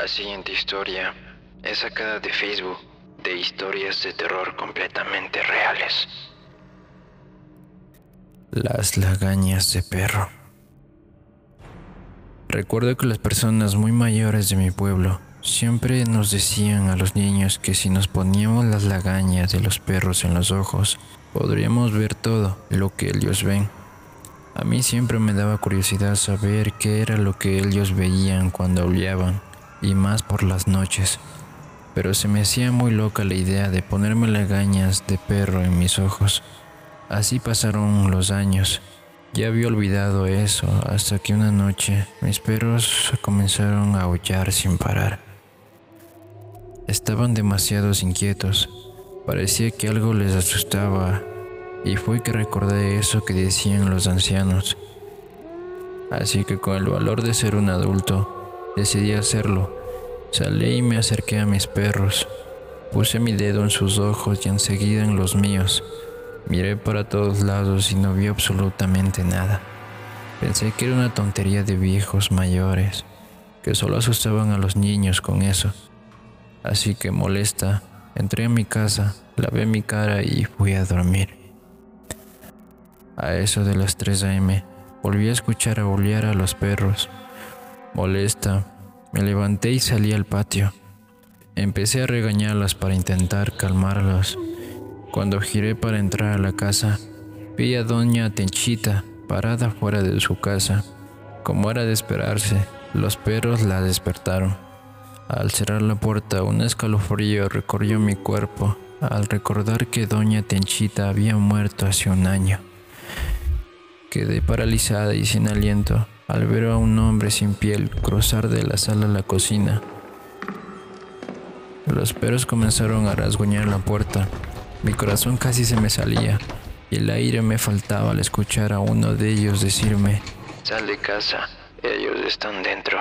La siguiente historia es sacada de Facebook de historias de terror completamente reales. Las lagañas de perro. Recuerdo que las personas muy mayores de mi pueblo siempre nos decían a los niños que si nos poníamos las lagañas de los perros en los ojos, podríamos ver todo lo que ellos ven. A mí siempre me daba curiosidad saber qué era lo que ellos veían cuando aullaban, y más por las noches. Pero se me hacía muy loca la idea de ponerme lagañas de perro en mis ojos. Así pasaron los años. Ya había olvidado eso hasta que una noche mis perros comenzaron a aullar sin parar. Estaban demasiado inquietos. Parecía que algo les asustaba y fue que recordé eso que decían los ancianos. Así que con el valor de ser un adulto, decidí hacerlo. Salí y me acerqué a mis perros. Puse mi dedo en sus ojos y enseguida en los míos. Miré para todos lados y no vi absolutamente nada. Pensé que era una tontería de viejos mayores, que solo asustaban a los niños con eso. Así que molesta, entré a mi casa, lavé mi cara y fui a dormir. A eso de las 3 a.m., volví a escuchar aullar a los perros. Molesta, me levanté y salí al patio. Empecé a regañarlas para intentar calmarlos. Cuando giré para entrar a la casa, vi a doña Tenchita parada fuera de su casa. Como era de esperarse, los perros la despertaron. Al cerrar la puerta, un escalofrío recorrió mi cuerpo al recordar que doña Tenchita había muerto hace un año. Quedé paralizada y sin aliento al ver a un hombre sin piel cruzar de la sala a la cocina. Los perros comenzaron a rasguñar la puerta. Mi corazón casi se me salía y el aire me faltaba al escuchar a uno de ellos decirme, Sal de casa, ellos están dentro.